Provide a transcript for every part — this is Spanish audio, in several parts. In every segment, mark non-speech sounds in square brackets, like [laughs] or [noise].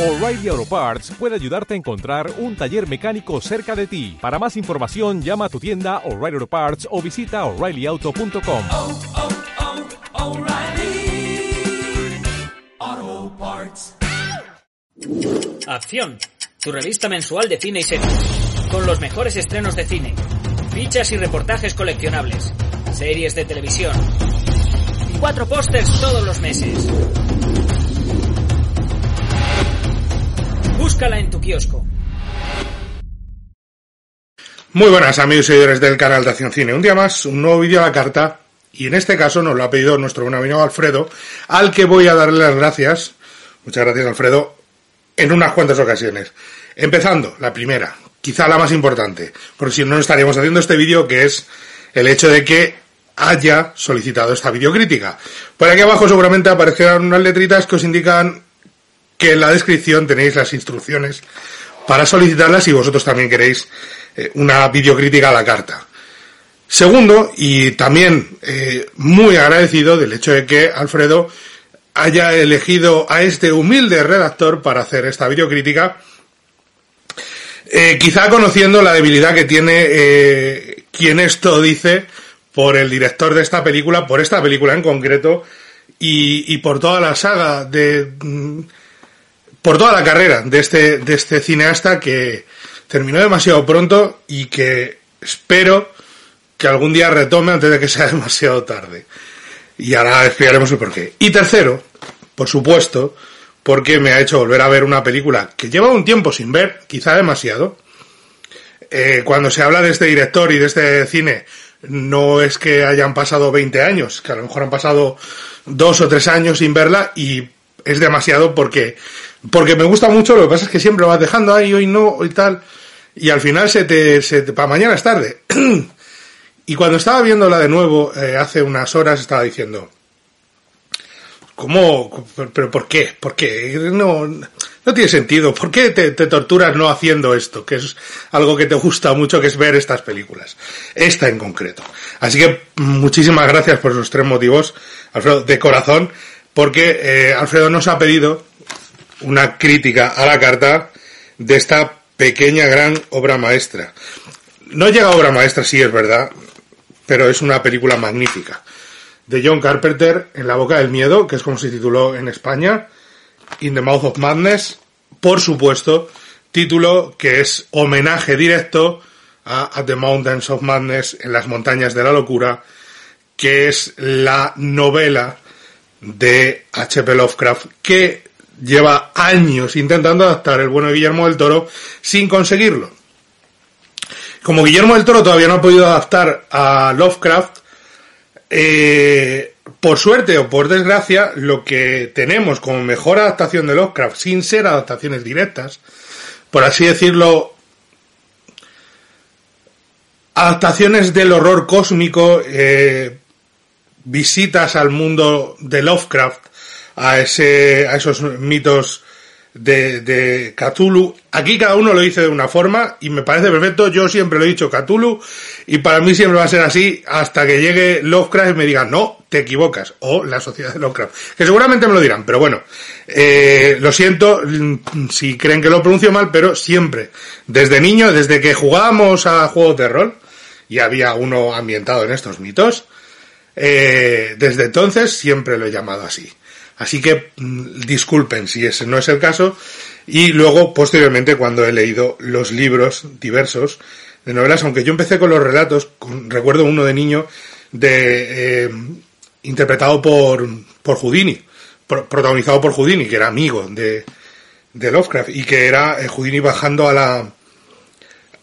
O'Reilly Auto Parts puede ayudarte a encontrar un taller mecánico cerca de ti. Para más información, llama a tu tienda O'Reilly Auto Parts o visita oreillyauto.com. oh, oh, Parts. Acción, tu revista mensual de cine y series, con los mejores estrenos de cine, fichas y reportajes coleccionables, series de televisión, y cuatro pósters todos los meses. Búscala en tu kiosco. Muy buenas amigos y seguidores del canal de Acción Cine. Un día más, un nuevo vídeo a la carta. Y en este caso nos lo ha pedido nuestro buen amigo Alfredo, al que voy a darle las gracias. Muchas gracias Alfredo. En unas cuantas ocasiones. Empezando, la primera, quizá la más importante, porque si no no estaríamos haciendo este vídeo, que es el hecho de que haya solicitado esta videocrítica. Por aquí abajo seguramente aparecerán unas letritas que os indican que en la descripción tenéis las instrucciones para solicitarlas si vosotros también queréis eh, una videocrítica a la carta. Segundo, y también eh, muy agradecido del hecho de que Alfredo haya elegido a este humilde redactor para hacer esta videocrítica, eh, quizá conociendo la debilidad que tiene eh, quien esto dice por el director de esta película, por esta película en concreto, y, por toda la saga de... mm, por toda la carrera de este, de este cineasta que terminó demasiado pronto y que espero que algún día retome antes de que sea [laughs] demasiado tarde. Y ahora explicaremos el porqué. Y tercero, por supuesto, porque me ha hecho volver a ver una película que lleva un tiempo sin ver, quizá demasiado. Eh, cuando se habla de este director y de este cine, no es que hayan pasado 20 años, que a lo mejor han pasado dos o tres años sin verla y es demasiado porque, porque me gusta mucho, lo que pasa es que siempre vas dejando ahí, hoy no, hoy tal, y al final se te, se te para mañana es tarde. [clears throat] y cuando estaba viéndola de nuevo, eh, hace unas horas, estaba diciendo, ¿cómo? ¿Pero por qué? ¿Por qué? No, no tiene sentido. ¿Por qué te, te torturas no haciendo esto? Que es algo que te gusta mucho, que es ver estas películas. Esta en concreto. Así que muchísimas gracias por esos tres motivos, Alfredo, de corazón, porque eh, Alfredo nos ha pedido una crítica a la carta de esta pequeña gran obra maestra. No llega a obra maestra, sí es verdad, pero es una película magnífica. De John Carpenter, En la boca del miedo, que es como se tituló en España, In the Mouth of Madness, por supuesto, título que es homenaje directo a the Mountains of Madness, en las montañas de la locura, que es la novela de H.P. Lovecraft que lleva años intentando adaptar el bueno de Guillermo del Toro sin conseguirlo. Como Guillermo del Toro todavía no ha podido adaptar a Lovecraft, eh, por suerte o por desgracia, lo que tenemos como mejor adaptación de Lovecraft, sin ser adaptaciones directas, por así decirlo, adaptaciones del horror cósmico, eh, visitas al mundo de Lovecraft, a ese, a esos mitos de, de Cthulhu. Aquí cada uno lo dice de una forma y me parece perfecto. Yo siempre lo he dicho Cthulhu y para mí siempre va a ser así hasta que llegue Lovecraft y me digan no, te equivocas. O la sociedad de Lovecraft. Que seguramente me lo dirán, pero bueno, eh, lo siento mm, si creen que lo pronuncio mal, pero siempre, desde niño, desde que jugábamos a juegos de rol y había uno ambientado en estos mitos, eh, desde entonces siempre lo he llamado así. Así que mm, disculpen si ese no es el caso. Y luego, posteriormente, cuando he leído los libros diversos de novelas, aunque yo empecé con los relatos, con- recuerdo uno de niño, de, eh, interpretado por, por Houdini, pro- protagonizado por Houdini, que era amigo de, de Lovecraft, y que era eh, Houdini bajando a la,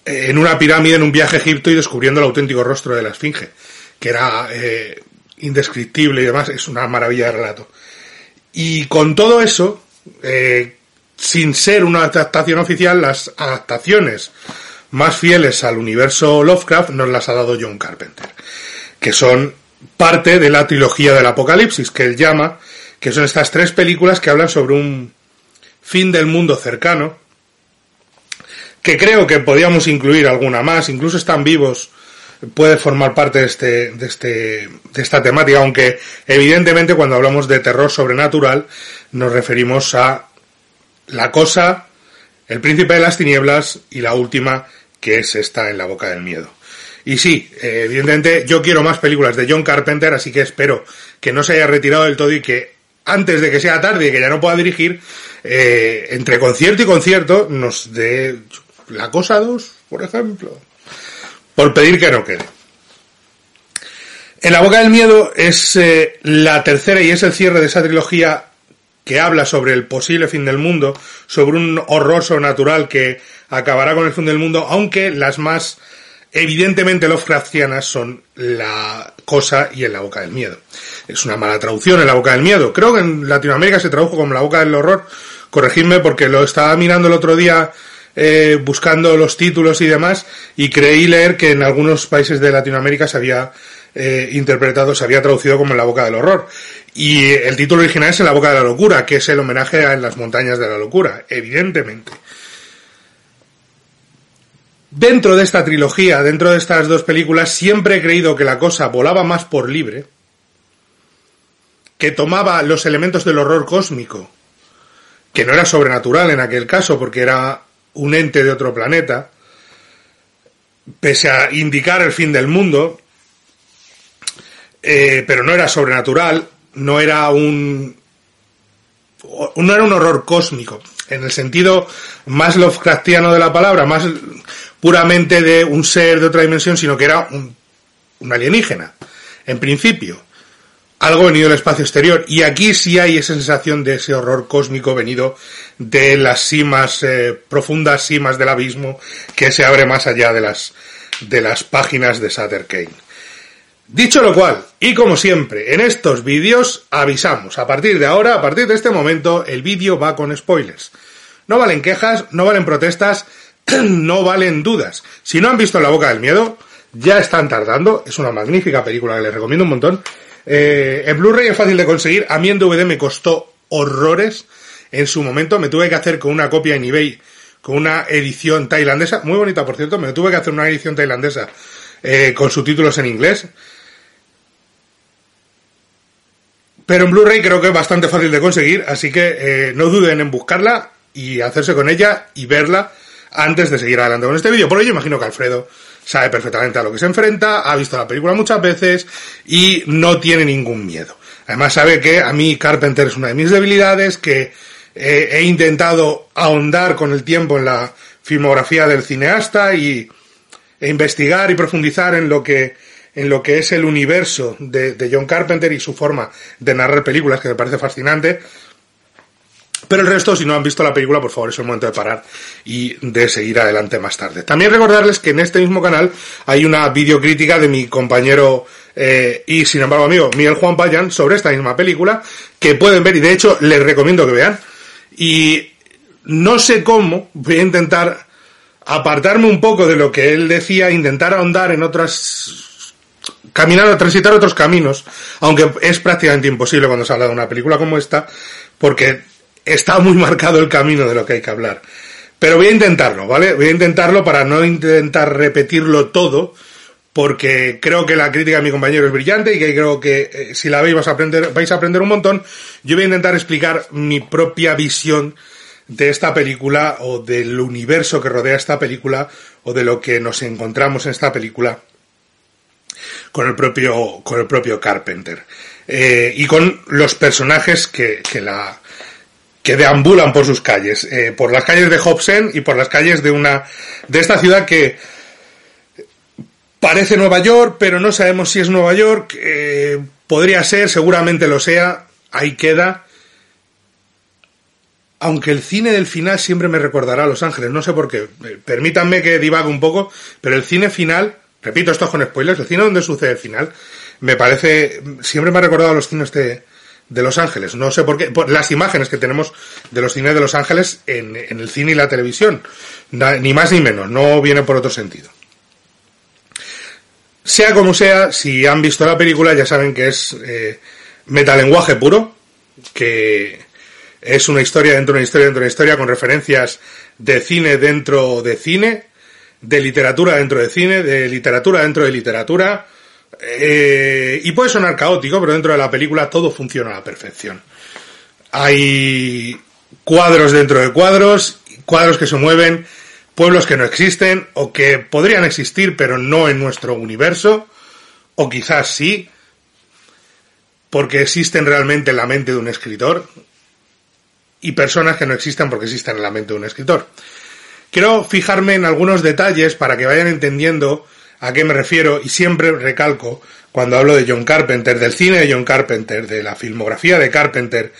eh, en una pirámide en un viaje a Egipto y descubriendo el auténtico rostro de la Esfinge, que era eh, indescriptible y demás, es una maravilla de relato. Y con todo eso, eh, sin ser una adaptación oficial, las adaptaciones más fieles al universo Lovecraft nos las ha dado John Carpenter, que son parte de la trilogía del Apocalipsis, que él llama, que son estas tres películas que hablan sobre un fin del mundo cercano, que creo que podíamos incluir alguna más, incluso están vivos, puede formar parte de este, de este, de esta temática, aunque evidentemente cuando hablamos de terror sobrenatural nos referimos a La Cosa, El Príncipe de las Tinieblas y la última, que es esta en la boca del miedo. Y sí, eh, evidentemente yo quiero más películas de John Carpenter, así que espero que no se haya retirado del todo y que antes de que sea tarde y que ya no pueda dirigir, eh, entre concierto y concierto nos dé la cosa 2, por ejemplo. Por pedir que no quede. En la boca del miedo es eh, la tercera y es el cierre de esa trilogía que habla sobre el posible fin del mundo, sobre un horror sobrenatural que acabará con el fin del mundo, aunque las más evidentemente Lovecraftianas son la cosa y en la boca del miedo. Es una mala traducción en la boca del miedo. Creo que en Latinoamérica se tradujo como la boca del horror. Corregidme porque lo estaba mirando el otro día eh, buscando los títulos y demás y creí leer que en algunos países de Latinoamérica se había eh, interpretado, se había traducido como en la boca del horror. Y el título original es En la boca de la locura, que es el homenaje a En las montañas de la locura, evidentemente. Dentro de esta trilogía, dentro de estas dos películas, siempre he creído que la cosa volaba más por libre, que tomaba los elementos del horror cósmico, que no era sobrenatural en aquel caso, porque era un ente de otro planeta, pese a indicar el fin del mundo, eh, pero no era sobrenatural, no era un no era un horror cósmico, en el sentido más Lovecraftiano de la palabra, más puramente de un ser de otra dimensión, sino que era un, un alienígena, en principio. Algo venido del espacio exterior. Y aquí sí hay esa sensación de ese horror cósmico venido de las cimas, eh, profundas cimas del abismo que se abre más allá de las, de las páginas de Sutter Kane. Dicho lo cual, y como siempre, en estos vídeos avisamos, a partir de ahora, a partir de este momento, el vídeo va con spoilers. No valen quejas, no valen protestas, [clears throat] no valen dudas. Si no han visto La Boca del Miedo, ya están tardando, es una magnífica película que les recomiendo un montón. Eh, en Blu-ray es fácil de conseguir, a mí en DVD me costó horrores en su momento, me tuve que hacer con una copia en eBay, con una edición tailandesa, muy bonita por cierto, me tuve que hacer una edición tailandesa eh, con subtítulos en inglés. Pero en Blu-ray creo que es bastante fácil de conseguir, así que eh, no duden en buscarla y hacerse con ella y verla antes de seguir adelante con este vídeo. Por ello imagino que Alfredo sabe perfectamente a lo que se enfrenta, ha visto la película muchas veces y no tiene ningún miedo. Además sabe que a mí Carpenter es una de mis debilidades, que he intentado ahondar con el tiempo en la filmografía del cineasta y e investigar y profundizar en lo que en lo que es el universo de, John Carpenter y su forma de narrar películas, que me parece fascinante. Pero el resto, si no han visto la película, por favor, es el momento de parar y de seguir adelante más tarde. También recordarles que en este mismo canal hay una videocrítica de mi compañero eh, y, sin embargo, amigo Miguel Juan Payan sobre esta misma película que pueden ver y, de hecho, les recomiendo que vean. Y no sé cómo, voy a intentar apartarme un poco de lo que él decía, intentar ahondar en otras caminar transitar otros caminos, aunque es prácticamente imposible cuando se habla de una película como esta, porque está muy [laughs] marcado el camino de lo que hay que hablar. Pero voy a intentarlo, ¿vale? Voy a intentarlo para no intentar repetirlo todo, porque creo que la crítica de mi compañero es brillante y que creo que eh, si la veis vais a aprender, vais a aprender un montón. Yo voy a intentar explicar mi propia visión de esta película o del universo que rodea esta película o de lo que nos encontramos en esta película con el propio, con el propio Carpenter. Eh, y con los personajes que, que la, que deambulan por sus calles, eh, por las calles de Hobson y por las calles de una, de esta ciudad que parece Nueva York, pero no sabemos si es Nueva York, eh, podría ser, seguramente lo sea, ahí queda. Aunque el cine del final siempre me recordará a Los Ángeles, no sé por qué. Eh, Permítanme que divague un poco, pero el cine final repito, esto es con spoilers, el cine donde sucede el final, me parece, siempre me ha recordado a los cines de, de Los Ángeles, no sé por qué, por las imágenes que tenemos de los cines de Los Ángeles en, en el cine y la televisión, ni más ni menos, no viene por otro sentido. Sea como sea, si han visto la película ya saben que es eh, metalenguaje puro, que es una historia dentro de una historia dentro de una historia con referencias de cine dentro de cine, de literatura dentro de cine, de literatura dentro de literatura, eh, y puede sonar caótico, pero dentro de la película todo funciona a la perfección. Hay cuadros dentro de cuadros, cuadros que se mueven, pueblos que no existen o que podrían existir pero no en nuestro universo, o quizás sí, porque existen realmente en la mente de un escritor, y personas que no existen porque existen en la mente de un escritor. Quiero fijarme en algunos detalles para que vayan entendiendo a qué me refiero y siempre recalco cuando hablo de John Carpenter, del cine de John Carpenter, de la filmografía de Carpenter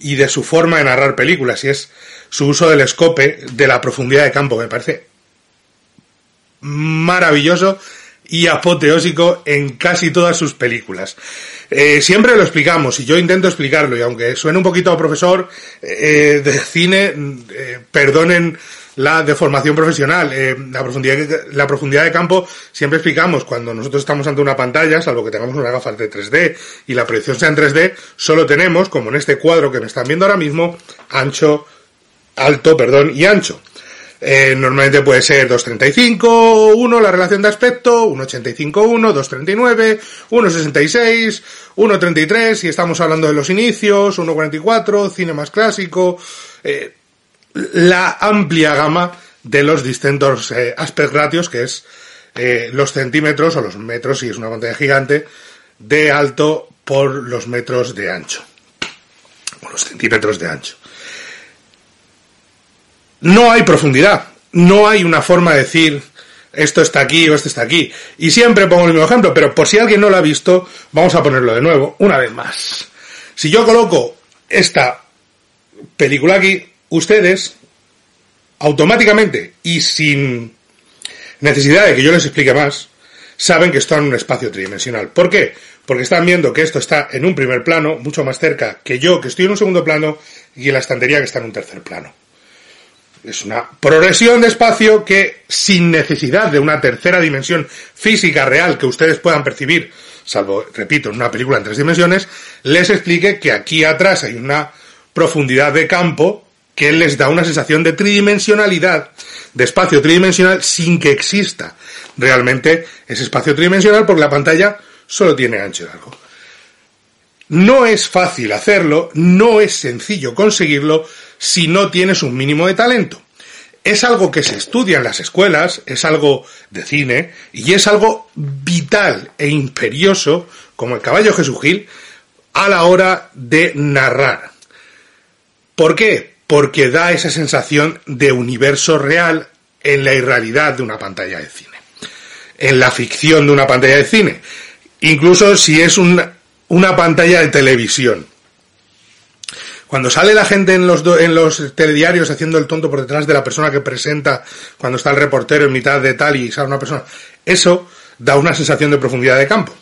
y de su forma de narrar películas y es su uso del escope, de la profundidad de campo, me parece maravilloso y apoteósico en casi todas sus películas. Eh, siempre lo explicamos y yo intento explicarlo y aunque suene un poquito a profesor eh, de cine, eh, perdonen la deformación profesional, la, profundidad, la profundidad de campo, siempre explicamos cuando nosotros estamos ante una pantalla, salvo que tengamos unas gafas de 3D y la proyección sea en 3D, solo tenemos, como en este cuadro que me están viendo ahora mismo, ancho, alto, perdón, y ancho. Eh, normalmente puede ser 2.35, 1 la relación de aspecto, 1.85, 1, 2.39, 1.66, 1.33 si estamos hablando de los inicios, 1.44, cine más clásico, eh, la amplia gama de los distintos eh, aspect ratios que es eh, los centímetros o los metros si es una pantalla gigante de alto por los metros de ancho o los centímetros de ancho. No hay profundidad, no hay una forma de decir esto está aquí o esto está aquí. Y siempre pongo el mismo ejemplo, pero por si alguien no lo ha visto, vamos a ponerlo de nuevo, una vez más. Si yo coloco esta película aquí, ustedes automáticamente y sin necesidad de que yo les explique más, saben que están en un espacio tridimensional. ¿Por qué? Porque están viendo que esto está en un primer plano, mucho más cerca que yo, que estoy en un segundo plano, y la estantería que está en un tercer plano. Es una progresión de espacio que, sin necesidad de una tercera dimensión física real que ustedes puedan percibir, salvo, repito, en una película en tres dimensiones, les explique que aquí atrás hay una profundidad de campo que les da una sensación de tridimensionalidad, de espacio tridimensional, sin que exista realmente ese espacio tridimensional, porque la pantalla solo tiene ancho y largo. No es fácil hacerlo, no es sencillo conseguirlo si no tienes un mínimo de talento. Es algo que se estudia en las escuelas, es algo de cine y es algo vital e imperioso, como el caballo Jesús Gil, a la hora de narrar. ¿Por qué? Porque da esa sensación de universo real en la irrealidad de una pantalla de cine, en la ficción de una pantalla de cine, incluso si es una, una pantalla de televisión. Cuando sale la gente en los, en los telediarios haciendo el tonto por detrás de la persona que presenta, cuando está el reportero en mitad de tal y sale una persona, eso da una sensación de profundidad de campo.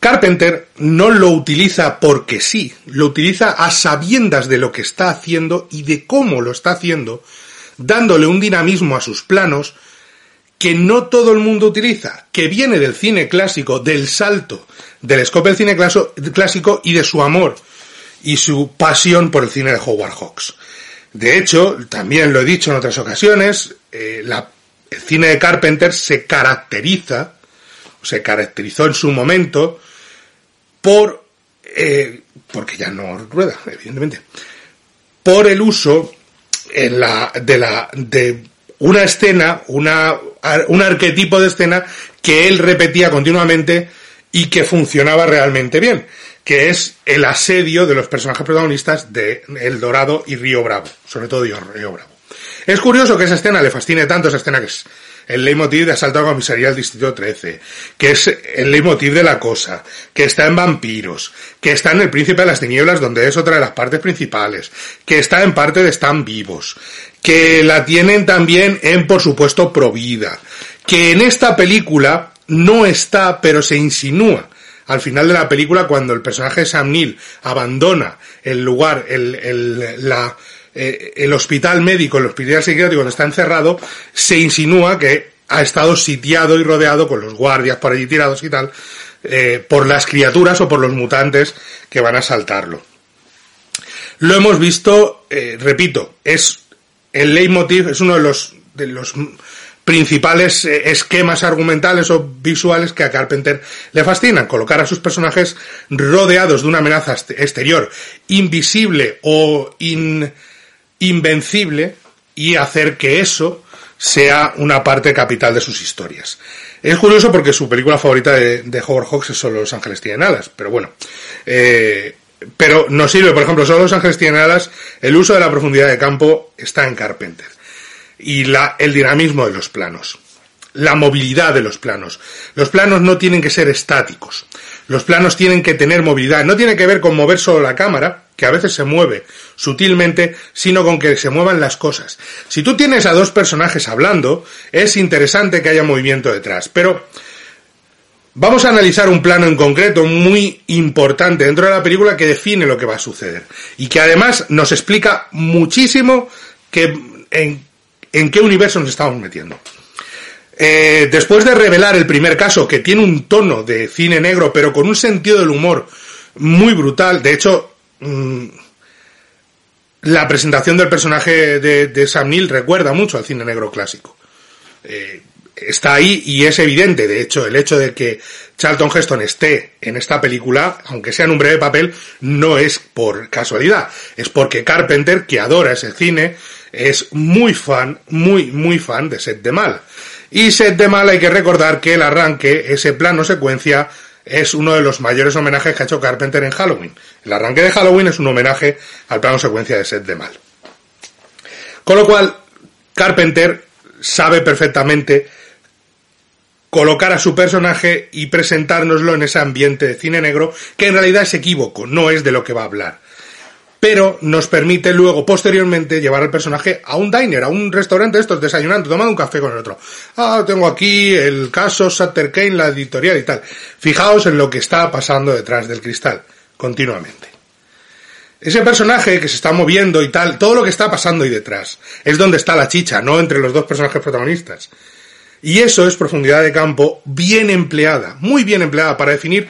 Carpenter no lo utiliza porque sí, lo utiliza a sabiendas de lo que está haciendo y de cómo lo está haciendo, dándole un dinamismo a sus planos que no todo el mundo utiliza, que viene del cine clásico, del salto del escope del cine clásico y de su amor y su pasión por el cine de Howard Hawks. De hecho, también lo he dicho en otras ocasiones, eh, la, el cine de Carpenter se caracteriza, se caracterizó en su momento por, eh, porque ya no rueda, evidentemente, por el uso de una escena, un arquetipo de escena que él repetía continuamente y que funcionaba realmente bien, que es el asedio de los personajes protagonistas de El Dorado y Río Bravo, sobre todo Río Bravo. Es curioso que esa escena le fascine tanto, esa escena que es el leitmotiv de Asalto a la Comisaría del Distrito 13, que es el leitmotiv de La Cosa, que está en Vampiros, que está en El Príncipe de las Tinieblas, donde es otra de las partes principales, que está en parte de Están Vivos, que la tienen también en, por supuesto, Provida, que en esta película no está, pero se insinúa al final de la película cuando el personaje de Sam Neill abandona el lugar, el, el, la, eh, el hospital médico, el hospital psiquiátrico donde está encerrado, se insinúa que ha estado sitiado y rodeado con los guardias por allí tirados y tal, eh, por las criaturas o por los mutantes que van a asaltarlo. Lo hemos visto, eh, repito, es el leitmotiv, es uno de los, de los principales eh, esquemas argumentales o visuales que a Carpenter le fascinan. Colocar a sus personajes rodeados de una amenaza exterior invisible o in, invencible y hacer que eso sea una parte capital de sus historias. Es curioso porque su película favorita de, de Howard Hawks es Solo los ángeles tienen alas, pero bueno. Eh, pero nos sirve, por ejemplo, Solo los ángeles tienen alas, el uso de la profundidad de campo está en Carpenter. Y la, el dinamismo de los planos. La movilidad de los planos. Los planos no tienen que ser estáticos. Los planos tienen que tener movilidad. No tiene que ver con mover solo la cámara, que a veces se mueve sutilmente, sino con que se muevan las cosas. Si tú tienes a dos personajes hablando, es interesante que haya movimiento detrás, pero vamos a analizar un plano en concreto muy importante dentro de la película que define lo que va a suceder y que además nos explica muchísimo que, en, en qué universo nos estamos metiendo. Eh, después de revelar el primer caso, que tiene un tono de cine negro, pero con un sentido del humor muy brutal, de hecho, mmm, la presentación del personaje de, de, Sam Neill recuerda mucho al cine negro clásico. Eh, está ahí y es evidente, de hecho, el hecho de que Charlton Heston esté en esta película, aunque sea en un breve papel, no es por casualidad, es porque Carpenter, que adora ese cine, es muy fan, muy, muy fan de Set de Mal. Y Set de Mal hay que recordar que el arranque, ese plano secuencia, es uno de los mayores homenajes que ha hecho Carpenter en Halloween. El arranque de Halloween es un homenaje al plano secuencia de Set de Mal. Con lo cual, Carpenter sabe perfectamente colocar a su personaje y presentárnoslo en ese ambiente de cine negro que en realidad es equívoco, no es de lo que va a hablar. Pero nos permite luego, posteriormente, llevar al personaje a un diner, a un restaurante estos, desayunando, tomando un café con el otro. Ah, tengo aquí el caso Sutter Kane, la editorial y tal. Fijaos en lo que está pasando detrás del cristal, continuamente. Ese personaje que se está moviendo y tal, todo lo que está pasando ahí detrás, es donde está la chicha, no entre los dos personajes protagonistas. Y eso es profundidad de campo bien empleada, muy bien empleada para definir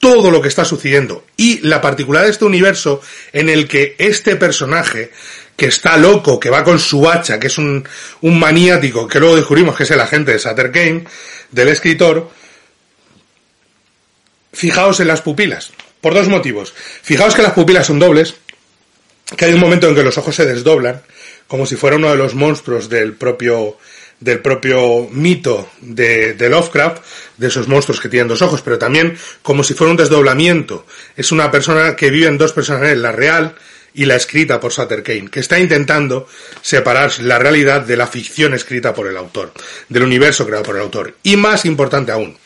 todo lo que está sucediendo. Y la particularidad de este universo en el que este personaje, que está loco, que va con su hacha, que es un, un maniático, que luego descubrimos que es el agente de Sutter Kane, del escritor, fijaos en las pupilas. Por dos motivos. Fijaos que las pupilas son dobles, que hay un momento en que los ojos se desdoblan, como si fuera uno de los monstruos del propio del propio mito de, Lovecraft, de esos monstruos que tienen dos ojos, pero también como si fuera un desdoblamiento. Es una persona que vive en dos personalidades, la real y la escrita por Sutter Kane, que está intentando separar la realidad de la ficción escrita por el autor, del universo creado por el autor. Y más importante aún,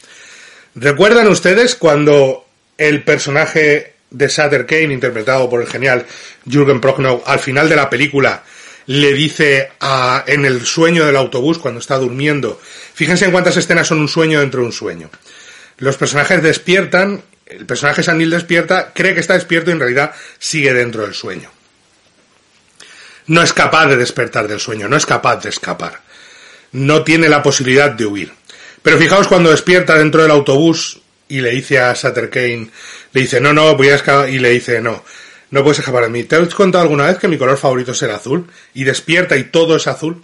¿recuerdan ustedes cuando el personaje de Sutter Kane, interpretado por el genial Jürgen Prochnow, al final de la película, le dice a, en el sueño del autobús cuando está durmiendo. Fíjense en cuántas escenas son un sueño dentro de un sueño. Los personajes despiertan, el personaje Sanil despierta, cree que está despierto y en realidad sigue dentro del sueño. No es capaz de despertar del sueño, no es capaz de escapar. No tiene la posibilidad de huir. Pero fijaos cuando despierta dentro del autobús y le dice a Sutter Kane, le dice, no, no, voy a escapar, y le dice, no, no puedes escapar de mí. ¿Te has contado alguna vez que mi color favorito es el azul? Y despierta y todo es azul.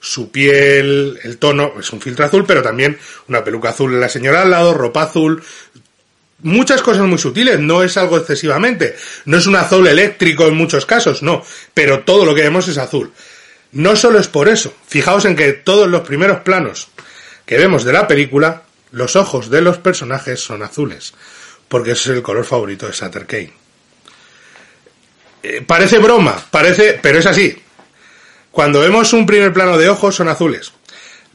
Su piel, el tono, es un filtro azul, pero también una peluca azul en la señora al lado, ropa azul. Muchas cosas muy sutiles, no es algo excesivamente. No es un azul eléctrico en muchos casos, no. Pero todo lo que vemos es azul. No solo es por eso. Fijaos en que todos los primeros planos que vemos de la película, los ojos de los personajes son azules. Porque ese es el color favorito de Sutter Kane. Eh, parece broma, parece, pero es así. Cuando vemos un primer plano de ojos son azules.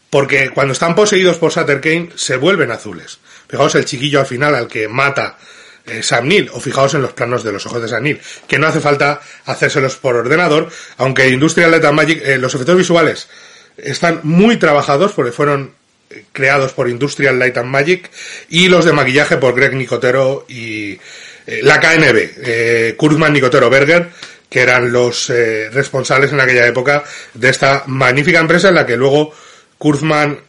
Porque cuando están poseídos por Sutter Kane se vuelven azules. Fijaos el chiquillo al final al que mata eh, Sam Neill, o fijaos en los planos de los ojos de Sam Neill, que no hace falta hacérselos por ordenador, aunque Industrial Light and Magic, eh, los efectos visuales están muy trabajados porque fueron creados por Industrial Light and Magic y los de maquillaje por Greg Nicotero y la KNB, eh, Kurzman Nicotero Berger, que eran los eh, responsables en aquella época de esta magnífica empresa en la que luego Kurzman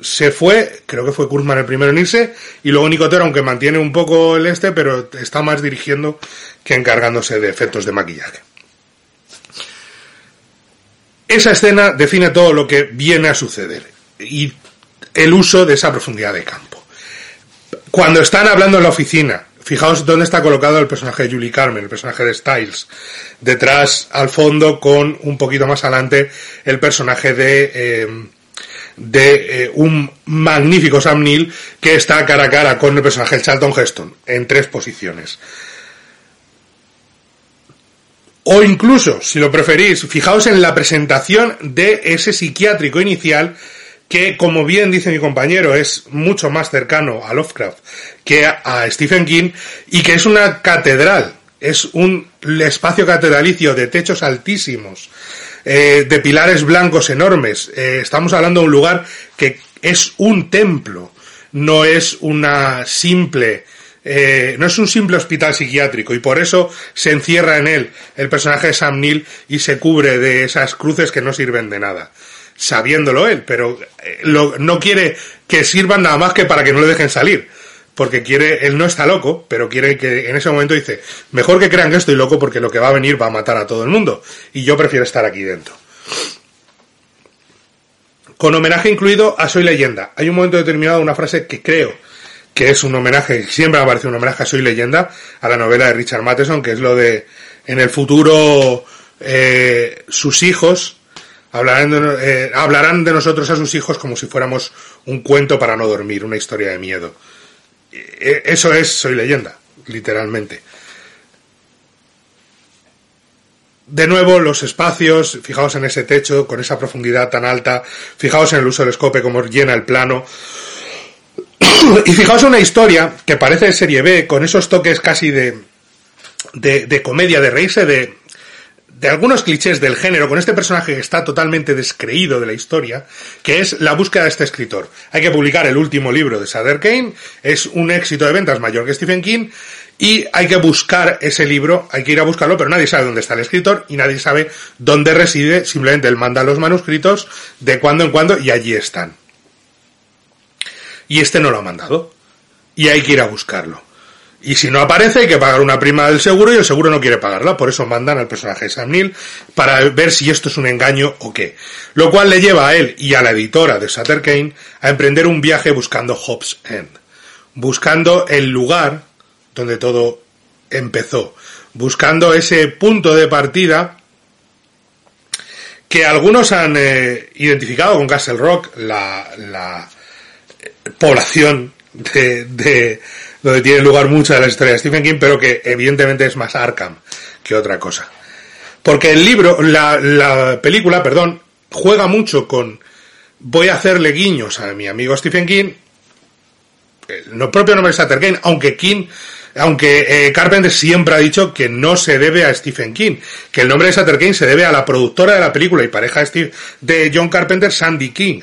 se fue, creo que fue Kurzman el primero en irse, y luego Nicotero, aunque mantiene un poco el este, pero está más dirigiendo que encargándose de efectos de maquillaje. Esa escena define todo lo que viene a suceder y el uso de esa profundidad de campo. Cuando están hablando en la oficina, fijaos dónde está colocado el personaje de Julie Carmen, el personaje de Styles. Detrás, al fondo, con un poquito más adelante, el personaje de, eh, de eh, un magnífico Sam Neill que está cara a cara con el personaje de Charlton Heston, en tres posiciones. O incluso, si lo preferís, fijaos en la presentación de ese psiquiátrico inicial que, como bien dice mi compañero, es mucho más cercano a Lovecraft que a Stephen King y que es una catedral, es un espacio catedralicio de techos altísimos, eh, de pilares blancos enormes. Eh, estamos hablando de un lugar que es un templo, no es una simple eh, no es un simple hospital psiquiátrico y por eso se encierra en él el personaje de Sam Neill y se cubre de esas cruces que no sirven de nada. Sabiéndolo él, pero eh, no quiere que sirvan nada más que para que no le dejen salir. Porque quiere, él no está loco, pero quiere que en ese momento dice, mejor que crean que estoy loco porque lo que va a venir va a matar a todo el mundo. Y yo prefiero estar aquí dentro. Con homenaje incluido a Soy leyenda. Hay un momento determinado, una frase que creo que es un homenaje, siempre me parecido un homenaje a Soy leyenda, a la novela de Richard Matheson, que es lo de, en el futuro, eh, sus hijos hablarán de, eh, hablarán de nosotros a sus hijos como si fuéramos un cuento para no dormir, una historia de miedo. E, eso es Soy leyenda, literalmente. De nuevo, los espacios, fijaos en ese techo, con esa profundidad tan alta, fijaos en el uso del escope, como llena el plano, y fijaos una historia que parece de serie B, con esos toques casi de, de, comedia, de reírse de, de algunos clichés del género, con este personaje que está totalmente descreído de la historia, que es la búsqueda de este escritor. Hay que publicar el último libro de Sutter Kane, es un éxito de ventas mayor que Stephen King, y hay que buscar ese libro, hay que ir a buscarlo, pero nadie sabe dónde está el escritor y nadie sabe dónde reside, simplemente él manda los manuscritos de cuando en cuando y allí están y este no lo ha mandado. Y hay que ir a buscarlo. Y si no aparece, hay que pagar una prima del seguro y el seguro no quiere pagarla. Por eso mandan al personaje de Sam Neill para ver si esto es un engaño o qué. Lo cual le lleva a él y a la editora de Sutter Kane a emprender un viaje buscando Hobbs End. Buscando el lugar donde todo empezó. Buscando ese punto de partida que algunos han eh, identificado con Castle Rock, la, la, población de, de, donde tiene lugar mucha de la historia de Stephen King, pero que evidentemente es más Arkham que otra cosa. Porque el libro, la, la película, perdón, juega mucho con voy a hacerle guiños a mi amigo Stephen King, el propio nombre es Kane, aunque King, aunque eh, Carpenter siempre ha dicho que no se debe a Stephen King, que el nombre de Sutter Kane se debe a la productora de la película y pareja de John Carpenter, Sandy King,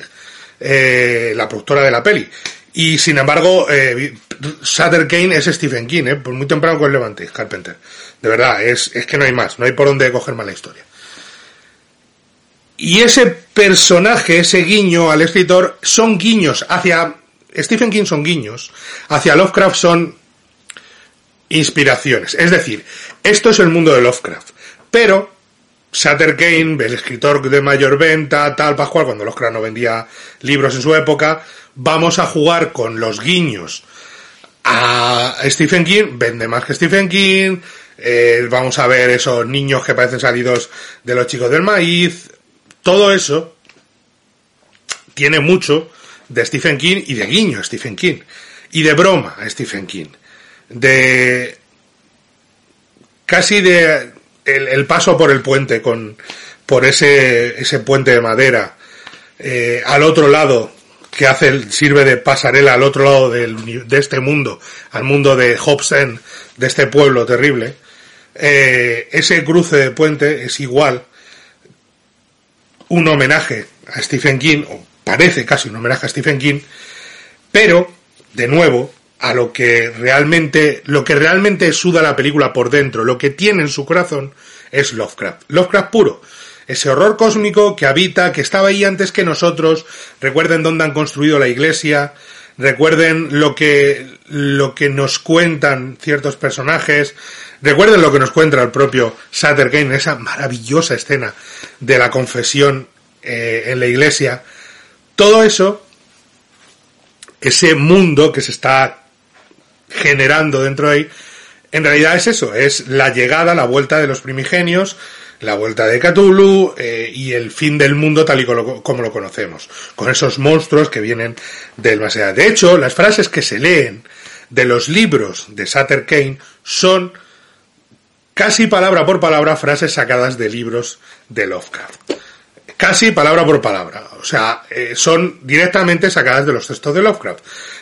eh, la productora de la peli. Y sin embargo, eh, Sutter Kane es Stephen King, eh, por muy temprano con el Levante, Carpenter. De verdad, es, es que no hay más, no hay por dónde coger más la historia. Y ese personaje, ese guiño al escritor, son guiños hacia. Stephen King son guiños, hacia Lovecraft son inspiraciones. Es decir, esto es el mundo de Lovecraft. Pero Sutter Kane, el escritor de mayor venta, tal, Pascual, cuando Lovecraft no vendía libros en su época, vamos a jugar con los guiños a Stephen King, vende más que Stephen King, eh, vamos a ver esos niños que parecen salidos de los chicos del maíz, todo eso tiene mucho de Stephen King y de guiño a Stephen King, y de broma a Stephen King, de casi de el, paso por el puente con por ese, ese puente de madera eh, al otro lado que hace sirve de pasarela al otro lado del, de este mundo al mundo de Hobson de este pueblo terrible eh, ese cruce de puente es igual un homenaje a Stephen King o parece casi un homenaje a Stephen King pero de nuevo a lo que realmente, lo que realmente suda la película por dentro, lo que tiene en su corazón es Lovecraft. Lovecraft puro. Ese horror cósmico que habita, que estaba ahí antes que nosotros. Recuerden dónde han construido la iglesia. Recuerden lo que, lo que nos cuentan ciertos personajes. Recuerden lo que nos cuenta el propio Sutter Kane, esa maravillosa escena de la confesión eh, en la iglesia. Todo eso, ese mundo que se está generando dentro de ahí, en realidad es eso, es la llegada, la vuelta de los primigenios, la vuelta de Cthulhu eh, y el fin del mundo tal y como, lo conocemos, con esos monstruos que vienen del más allá. De hecho, las frases que se leen de los libros de Sutter Kane son casi palabra por palabra frases sacadas de libros de Lovecraft. Casi palabra por palabra. O sea, eh, son directamente sacadas de los textos de Lovecraft.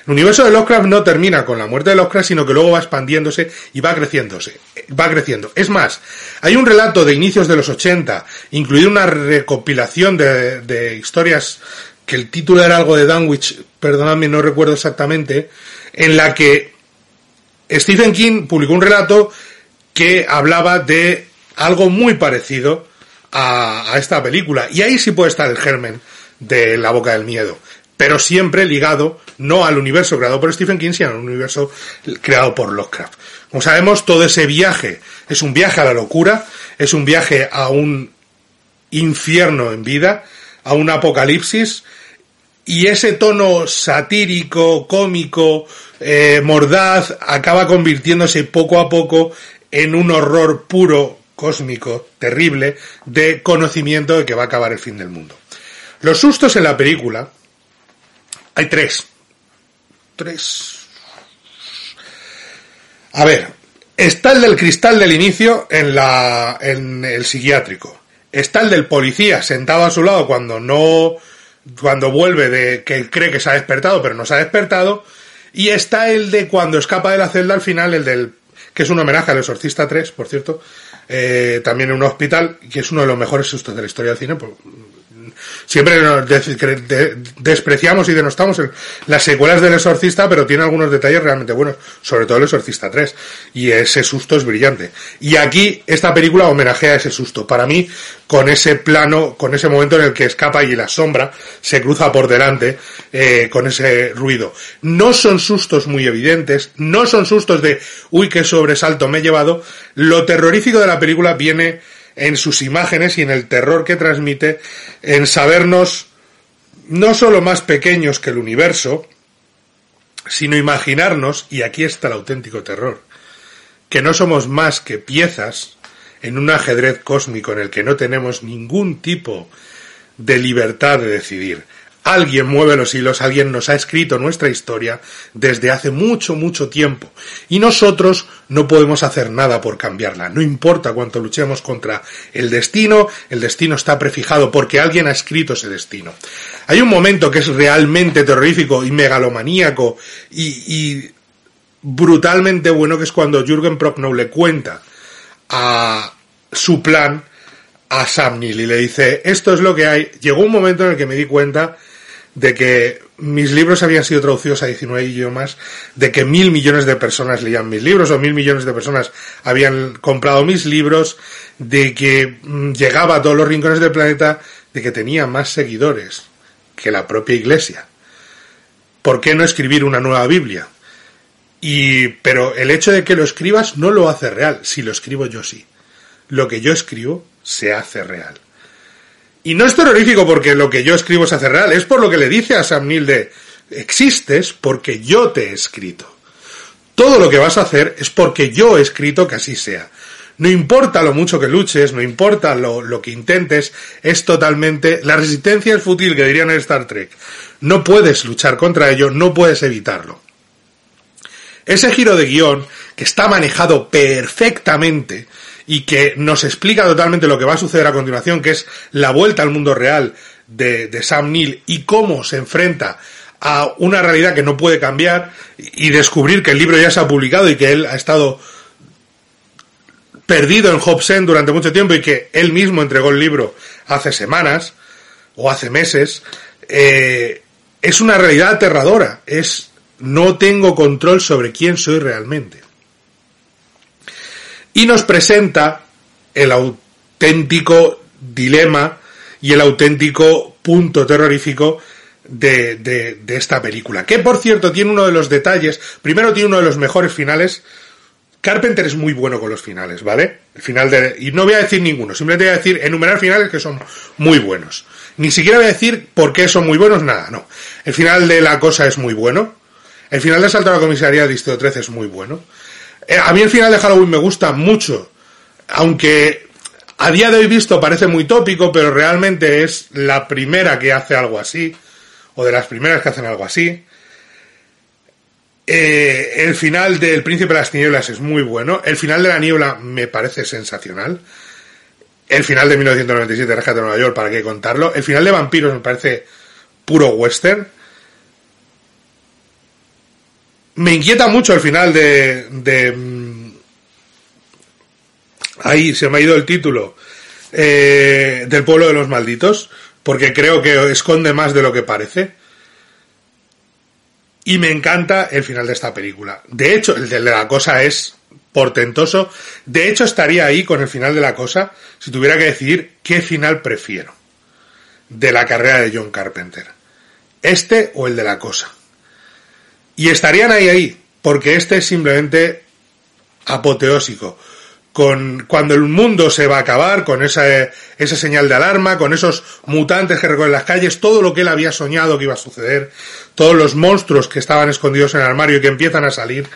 El universo de Lovecraft no termina con la muerte de Lovecraft, sino que luego va expandiéndose y va creciéndose. Va creciendo. Es más, hay un relato de inicios de los 80, incluido una recopilación de, de historias que el título era algo de Danwich, perdonadme, no recuerdo exactamente, en la que Stephen King publicó un relato que hablaba de algo muy parecido a, esta película. Y ahí sí puede estar el germen de La Boca del Miedo. Pero siempre ligado no al universo creado por Stephen King, sino al universo creado por Lovecraft. Como sabemos, todo ese viaje es un viaje a la locura, es un viaje a un infierno en vida, a un apocalipsis, y ese tono satírico, cómico, eh, mordaz, acaba convirtiéndose poco a poco en un horror puro, cósmico, terrible, de conocimiento de que va a acabar el fin del mundo. Los sustos en la película, hay tres. Tres. A ver, está el del cristal del inicio en, la, en el psiquiátrico. Está el del policía sentado a su lado cuando no, cuando vuelve de que cree que se ha despertado, pero no se ha despertado. Y está el de cuando escapa de la celda al final, el del que es un homenaje al Exorcista 3, por cierto, eh, también en un hospital, que es uno de los mejores sustos de la historia del cine. Pues, siempre nos despreciamos y denostamos las secuelas del Exorcista, pero tiene algunos detalles realmente buenos, sobre todo el Exorcista 3, y ese susto es brillante. Y aquí esta película homenajea ese susto. Para mí, con ese plano, con ese momento en el que escapa y la sombra se cruza por delante, eh, con ese ruido. No son sustos muy evidentes, no son sustos de, uy, qué sobresalto me he llevado. Lo terrorífico de la película viene en sus imágenes y en el terror que transmite, en sabernos no solo más pequeños que el universo, sino imaginarnos, y aquí está el auténtico terror, que no somos más que piezas en un ajedrez cósmico en el que no tenemos ningún tipo de libertad de decidir. Alguien mueve los hilos, alguien nos ha escrito nuestra historia desde hace mucho, mucho tiempo. Y nosotros no podemos hacer nada por cambiarla. No importa cuánto luchemos contra el destino, el destino está prefijado porque alguien ha escrito ese destino. Hay un momento que es realmente terrorífico y megalomaníaco y, y brutalmente bueno, que es cuando Jürgen Prochnow le cuenta a su plan a Sam Neill y le dice, esto es lo que hay. Llegó un momento en el que me di cuenta de que mis libros habían sido traducidos a 19 idiomas, de que mil millones de personas leían mis libros o mil millones de personas habían comprado mis libros, de que mm, llegaba a todos los rincones del planeta, de que tenía más seguidores que la propia iglesia. ¿Por qué no escribir una nueva Biblia? Y, pero el hecho de que lo escribas no lo hace real. Si lo escribo yo sí. Lo que yo escribo se hace real. Y no es terrorífico porque lo que yo escribo se hace real, es por lo que le dice a Sam Neill existes porque yo te he escrito. Todo lo que vas a hacer es porque yo he escrito que así sea. No importa lo mucho que luches, no importa lo, lo que intentes, es totalmente... La resistencia es fútil, que dirían en Star Trek. No puedes luchar contra ello, no puedes evitarlo. Ese giro de guion, que está manejado perfectamente, y que nos explica totalmente lo que va a suceder a continuación, que es la vuelta al mundo real de, de Sam Neill y cómo se enfrenta a una realidad que no puede cambiar y descubrir que el libro ya se ha publicado y que él ha estado perdido en Hobson durante mucho tiempo y que él mismo entregó el libro hace semanas o hace meses, eh, es una realidad aterradora. Es no tengo control sobre quién soy realmente y nos presenta el auténtico dilema y el auténtico punto terrorífico de, de, de, esta película. Que por cierto tiene uno de los detalles, primero tiene uno de los mejores finales. Carpenter es muy bueno con los finales, ¿vale? El final de. Y no voy a decir ninguno, simplemente voy a decir enumerar finales que son muy buenos. Ni siquiera voy a decir por qué son muy buenos, nada, no. El final de la cosa es muy bueno. El final de Asalto a la Comisaría del Distrito 13 es muy bueno. Eh, a mí el final de Halloween me gusta mucho, aunque a día de hoy visto parece muy tópico, pero realmente es la primera que hace algo así, o de las primeras que hacen algo así. Eh, el final del Príncipe de las Tinieblas es muy bueno. El final de la Niebla me parece sensacional. El final de 1997, Rescate de Nueva York, para qué contarlo. El final de Vampiros me parece puro western. Me inquieta mucho el final de, de mm, ahí se me ha ido el título eh, del pueblo de los malditos porque creo que esconde más de lo que parece. Y me encanta el final de esta película. De hecho el de la cosa es portentoso. De hecho estaría ahí con el final de la cosa si tuviera que decidir qué final prefiero de la carrera de John Carpenter. Este o el de la cosa y estarían ahí ahí, porque este es simplemente apoteósico. Con, cuando el mundo se va a acabar, con esa, esa señal de alarma, con esos mutantes que recorren las calles, todo lo que él había soñado que iba a suceder, todos los monstruos que estaban escondidos en el armario y que empiezan a salir,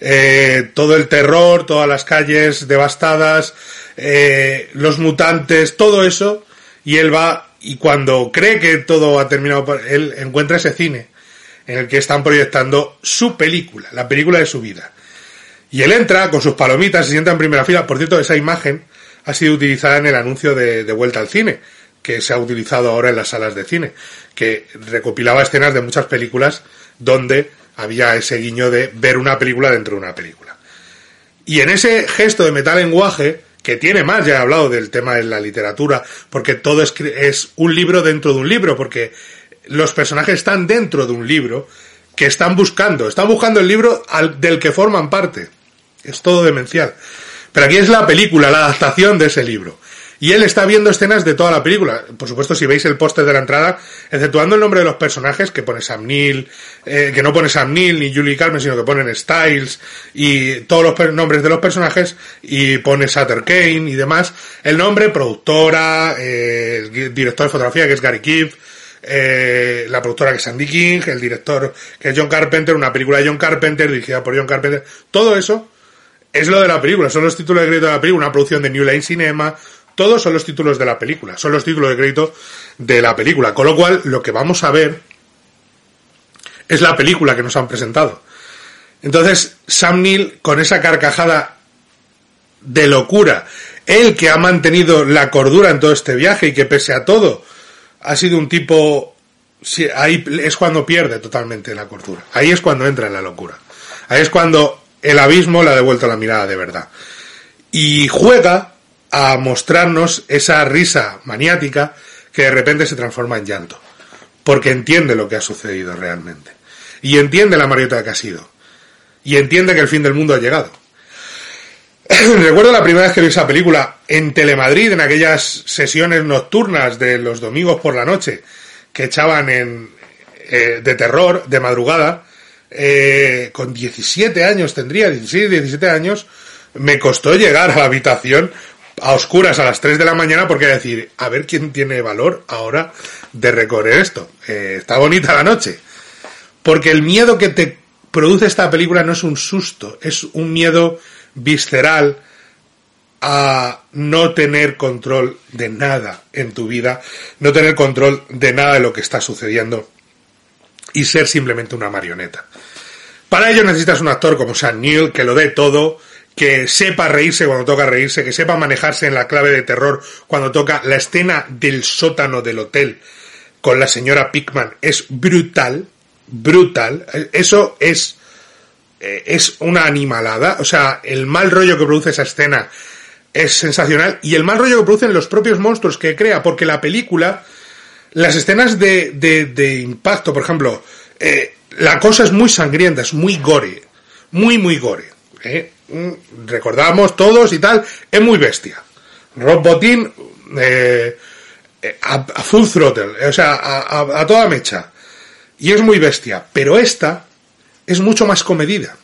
eh, todo el terror, todas las calles devastadas, eh, los mutantes, todo eso, y él va, y cuando cree que todo ha terminado, él encuentra ese cine en el que están proyectando su película, la película de su vida. Y él entra con sus palomitas, se sienta en primera fila. Por cierto, esa imagen ha sido utilizada en el anuncio de, de Vuelta al Cine, que se ha utilizado ahora en las salas de cine, que recopilaba escenas de muchas películas donde había ese guiño de ver una película dentro de una película. Y en ese gesto de metalenguaje, que tiene más, ya he hablado del tema de la literatura, porque todo es, es un libro dentro de un libro, porque los personajes están dentro de un libro que están buscando, están buscando el libro al, del que forman parte. Es todo demencial. Pero aquí es la película, la adaptación de ese libro. Y él está viendo escenas de toda la película. Por supuesto, si veis el póster de la entrada, exceptuando el nombre de los personajes, que pone Sam Neill, eh, que no pone Sam Neill ni Julie Carmen, sino que ponen Styles y todos los nombres de los personajes, y pone Sutter Kane y demás. El nombre, productora, eh, director de fotografía, que es Gary Keefe, eh, la productora que es Sandy King, el director que es John Carpenter, una película de John Carpenter dirigida por John Carpenter. Todo eso es lo de la película, son los títulos de crédito de la película, una producción de New Line Cinema, todos son los títulos de la película, son los títulos de crédito de la película. Con lo cual, lo que vamos a ver es la película que nos han presentado. Entonces, Sam Neill, con esa carcajada de locura, él que ha mantenido la cordura en todo este viaje y que pese a todo, ha sido un tipo... ahí es cuando pierde totalmente la cordura. Ahí es cuando entra en la locura. Ahí es cuando el abismo le ha devuelto la mirada de verdad. Y juega a mostrarnos esa risa maniática que de repente se transforma en llanto. Porque entiende lo que ha sucedido realmente. Y entiende la mariota que ha sido. Y entiende que el fin del mundo ha llegado. [laughs] Recuerdo la primera vez que vi esa película en Telemadrid, en aquellas sesiones nocturnas de los domingos por la noche que echaban en, eh, de terror, de madrugada, eh, con 17 años tendría, 16, 17 años, me costó llegar a la habitación a oscuras a las 3 de la mañana porque decir, a ver quién tiene valor ahora de recorrer esto. Eh, está bonita la noche. Porque el miedo que te produce esta película no es un susto, es un miedo visceral a no tener control de nada en tu vida, no tener control de nada de lo que está sucediendo y ser simplemente una marioneta. Para ello necesitas un actor como Sam Neill que lo dé todo, que sepa reírse cuando toca reírse, que sepa manejarse en la clave de terror cuando toca la escena del sótano del hotel con la señora Pickman es brutal, brutal. Eso es eh, es una animalada. O sea, el mal rollo que produce esa escena es sensacional. Y el mal rollo que producen los propios monstruos que crea, porque la película, las escenas de, de, impacto, por ejemplo, eh, la cosa es muy sangrienta, es muy gore. Muy, muy gore. ¿eh? Mm, recordamos todos y tal, es muy bestia. Rob Bottin a, full throttle, o sea, a, a toda mecha. Y es muy bestia. Pero esta es mucho más comedida.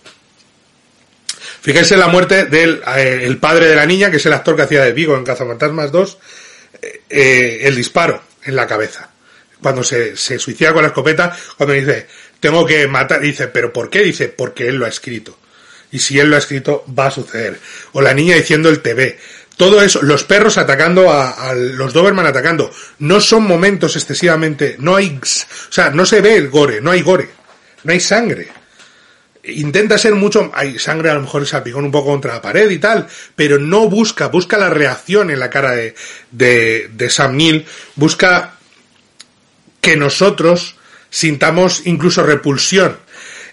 Fíjense en la muerte del eh, el padre de la niña, que es el actor que hacía de Vigo en Cazafantasmas 2, eh, eh, el disparo en la cabeza. Cuando se, se suicida con la escopeta, cuando dice, tengo que matar. Dice, ¿pero por qué? Dice, porque él lo ha escrito. Y si él lo ha escrito, va a suceder. O la niña diciendo el TV. Todo eso, los perros atacando a los Doberman atacando. No son momentos excesivamente, no hay, o sea, no se ve el gore, no hay gore, no hay sangre. Intenta ser mucho, hay sangre a lo mejor salpicón un poco contra la pared y tal, pero no busca, busca la reacción en la cara de, de, de Sam Neill, busca que nosotros sintamos incluso repulsión.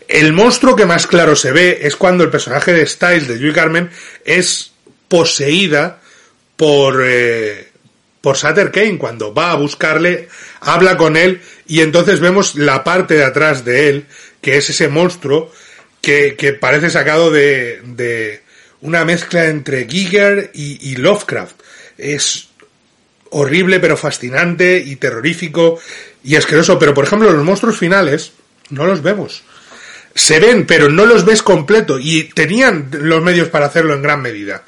El monstruo que más claro se ve es cuando el personaje de Styles de Julie Carmen es poseída por, eh, por Kane. Cuando va a buscarle, habla con él y entonces vemos la parte de atrás de él, que es ese monstruo que, parece sacado de, de una mezcla entre Giger y, Lovecraft. Es horrible pero fascinante y terrorífico y asqueroso. Pero por ejemplo los monstruos finales no los vemos. Se ven, pero no los ves completo y tenían los medios para hacerlo en gran medida.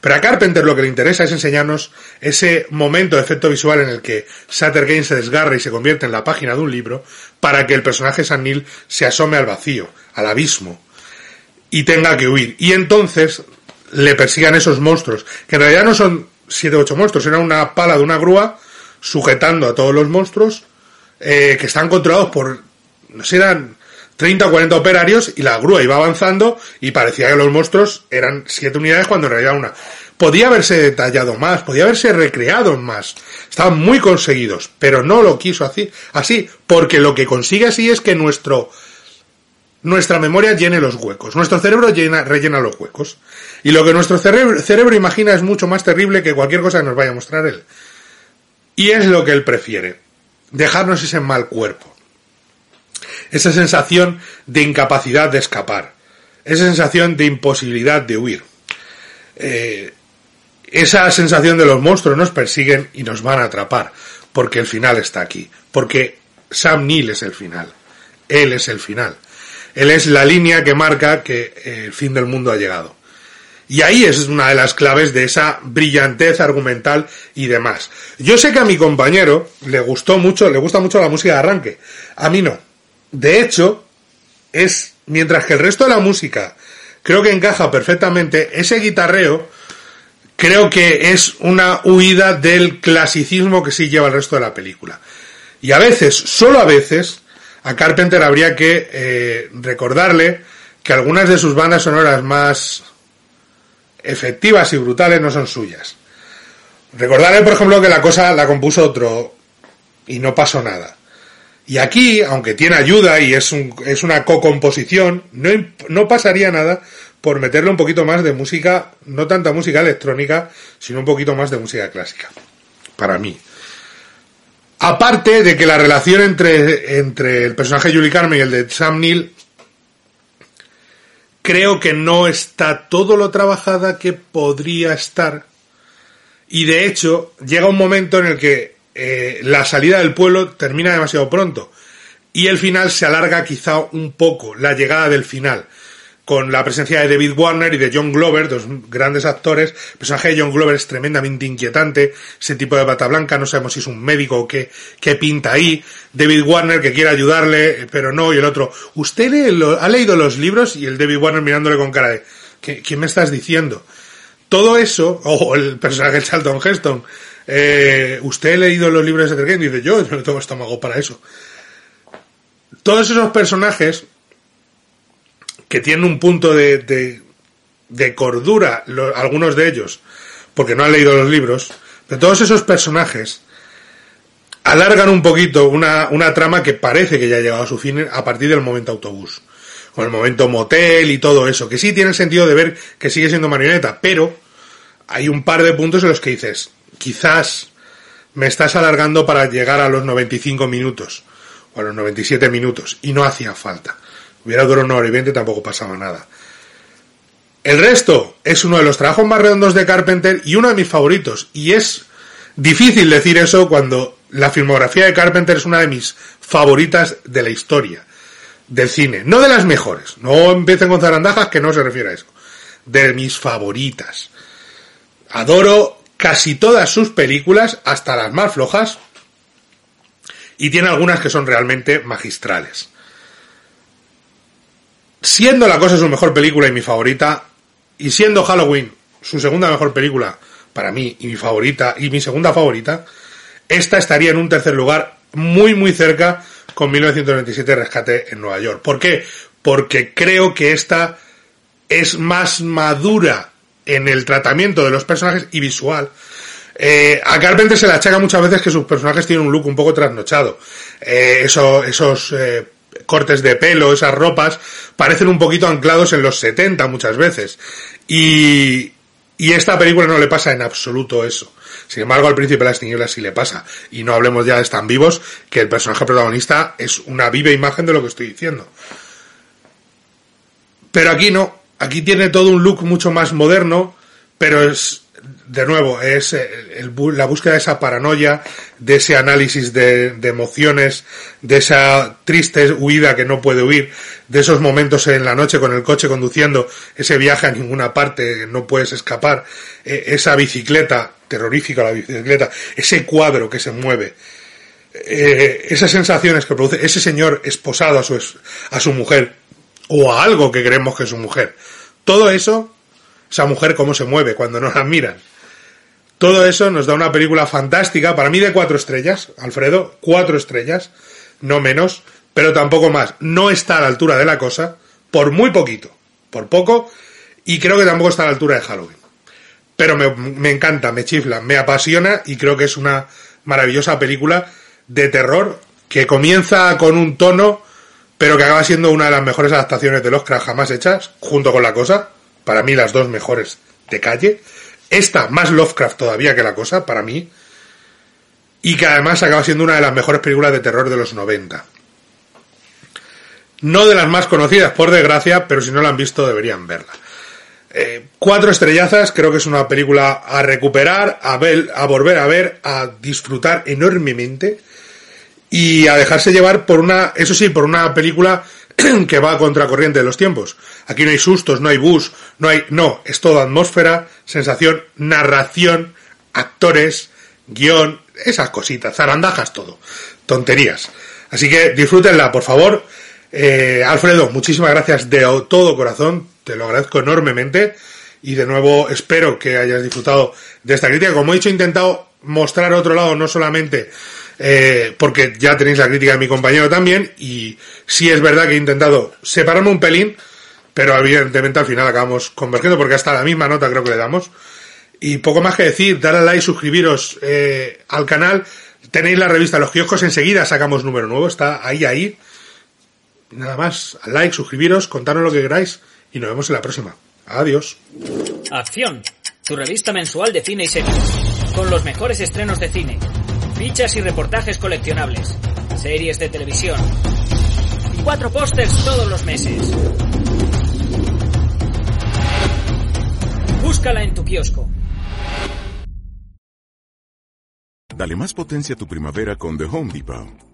Pero a Carpenter lo que le interesa es enseñarnos ese momento de efecto visual en el que Sutter Kane se desgarra y se convierte en la página de un libro para que el personaje San Neil se asome al vacío, al abismo y tenga que huir. Y entonces le persigan esos monstruos, que en realidad no son siete o ocho monstruos, era una pala de una grúa sujetando a todos los monstruos eh, que están controlados por, no sé, eran 30 o 40 operarios y la grúa iba avanzando y parecía que los monstruos eran siete unidades cuando en realidad una. Podía haberse detallado más, podía haberse recreado más. Estaban muy conseguidos, pero no lo quiso así, porque lo que consigue así es que nuestro nuestra memoria llene los huecos. Nuestro cerebro llena, rellena los huecos. Y lo que nuestro cerebro, cerebro imagina es mucho más terrible que cualquier cosa que nos vaya a mostrar él. Y es lo que él prefiere. Dejarnos ese mal cuerpo. Esa sensación de incapacidad de escapar. Esa sensación de imposibilidad de huir. Eh, esa sensación de los monstruos nos persiguen y nos van a atrapar. Porque el final está aquí. Porque Sam Neill es el final. Él es el final. Él es la línea que marca que el fin del mundo ha llegado. Y ahí es una de las claves de esa brillantez argumental y demás. Yo sé que a mi compañero le gustó mucho, le gusta mucho la música de arranque. A mí no. De hecho, es, mientras que el resto de la música creo que encaja perfectamente, ese guitarreo creo que es una huida del clasicismo que sí lleva el resto de la película. Y a veces, solo a veces, a Carpenter habría que eh, recordarle que algunas de sus bandas sonoras más efectivas y brutales no son suyas. Recordarle, por ejemplo, que la cosa la compuso otro y no pasó nada. Y aquí, aunque tiene ayuda y es, un, es una co-composición, no, no pasaría nada por meterle un poquito más de música, no tanta música electrónica, sino un poquito más de música clásica. Para mí. Aparte de que la relación entre, entre el personaje de Julie Carmen y el de Sam Neill creo que no está todo lo trabajada que podría estar. Y de hecho, llega un momento en el que eh, la salida del pueblo termina demasiado pronto. Y el final se alarga quizá un poco, la llegada del final con la presencia de David Warner y de John Glover, dos grandes actores. El personaje de John Glover es tremendamente inquietante, ese tipo de bata blanca, no sabemos si es un médico o qué, qué pinta ahí. David Warner que quiere ayudarle, pero no, y el otro, ¿usted ha leído los libros? Y el David Warner mirándole con cara de, ¿qué, me estás diciendo? Todo eso, [laughs] o el personaje de Charlton Heston, eh, ¿usted ha leído los libros de Seth Dice, yo no tengo estómago para eso. Todos esos personajes que tienen un punto de, de, cordura, algunos de ellos, porque no han leído los libros, pero todos esos personajes alargan un poquito una, una trama que parece que ya ha llegado a su fin a partir del momento autobús. Con el momento motel y todo eso, que sí tiene sentido de ver que sigue siendo marioneta, pero hay un par de puntos en los que dices, quizás me estás alargando para llegar a los 95 minutos o a los 97 minutos y no hacía falta. Hubiera durado una hora y tampoco pasaba nada. El resto es uno de los trabajos más redondos de Carpenter y uno de mis favoritos. Y es difícil decir eso cuando la filmografía de Carpenter es una de mis favoritas de la historia del cine. No de las mejores. No empiecen con zarandajas que no se refiere a eso. De mis favoritas. Adoro casi todas sus películas, hasta las más flojas. Y tiene algunas que son realmente magistrales. Siendo La Cosa su mejor película y mi favorita, y siendo Halloween su segunda mejor película para mí y mi favorita y mi segunda favorita, esta estaría en un tercer lugar muy muy cerca con 1997 Rescate en Nueva York. ¿Por qué? Porque creo que esta es más madura en el tratamiento de los personajes y visual. Eh, a Carpenter se le achaca muchas veces que sus personajes tienen un look un poco trasnochado. Eh, eso, esos eh, cortes de pelo, esas ropas, parecen un poquito anclados en los 70 muchas veces. Y, y esta película no le pasa en absoluto eso. Sin embargo, al príncipe de las tinieblas sí le pasa. Y no hablemos ya de tan vivos que el personaje protagonista es una viva imagen de lo que estoy diciendo. Pero aquí no. Aquí tiene todo un look mucho más moderno, pero es, de nuevo, es el, la búsqueda de esa paranoia, de ese análisis de, emociones, de esa triste huida que no puede huir, de esos momentos en la noche con el coche conduciendo, ese viaje a ninguna parte, no puedes escapar, esa bicicleta, terrorífica la bicicleta, ese cuadro que se mueve, eh, esas sensaciones que produce ese señor esposado a su, a su mujer, o a algo que creemos que es su mujer. Todo eso, esa mujer cómo se mueve cuando no la miran. Todo eso nos da una película fantástica, para mí de cuatro estrellas, Alfredo, cuatro estrellas, no menos, pero tampoco más. No está a la altura de la cosa, por muy poquito, por poco, y creo que tampoco está a la altura de Halloween. Pero me, encanta, me chifla, me apasiona y creo que es una maravillosa película de terror que comienza con un tono pero que acaba siendo una de las mejores adaptaciones de Oscar jamás hechas, junto con La Cosa, para mí las dos mejores de calle, esta más Lovecraft todavía que La Cosa, para mí, y que además acaba siendo una de las mejores películas de terror de los 90. No de las más conocidas, por desgracia, pero si no la han visto deberían verla. Eh, cuatro estrellazas, creo que es una película a recuperar, a, ver, a volver a ver, a disfrutar enormemente y a dejarse llevar por una, eso sí, por una película [clears throat] que va a contracorriente de los tiempos. Aquí no hay sustos, no hay bus, no hay, no, es todo atmósfera, sensación, narración, actores, guion, esas cositas, zarandajas, todo, tonterías. Así que disfrútenla, por favor. Eh, Alfredo, muchísimas gracias de todo corazón, te lo agradezco enormemente y de nuevo espero que hayas disfrutado de esta crítica. Como he dicho, he intentado mostrar otro lado, no solamente eh, porque ya tenéis la crítica de mi compañero también, y sí es verdad que he intentado separarme un pelín, pero evidentemente al final acabamos convergiendo, porque hasta la misma nota creo que le damos. Y poco más que decir, darle a like, suscribiros eh, al canal, tenéis la revista Los Kioscos, enseguida sacamos número nuevo, está ahí, ahí. Nada más, like, suscribiros, contaros lo que queráis, y nos vemos en la próxima. Adiós. Acción, tu revista mensual de cine y series, con los mejores estrenos de cine fichas y reportajes coleccionables, series de televisión y cuatro pósters todos los meses. Búscala en tu kiosco. Dale más potencia a tu primavera con The Home Depot.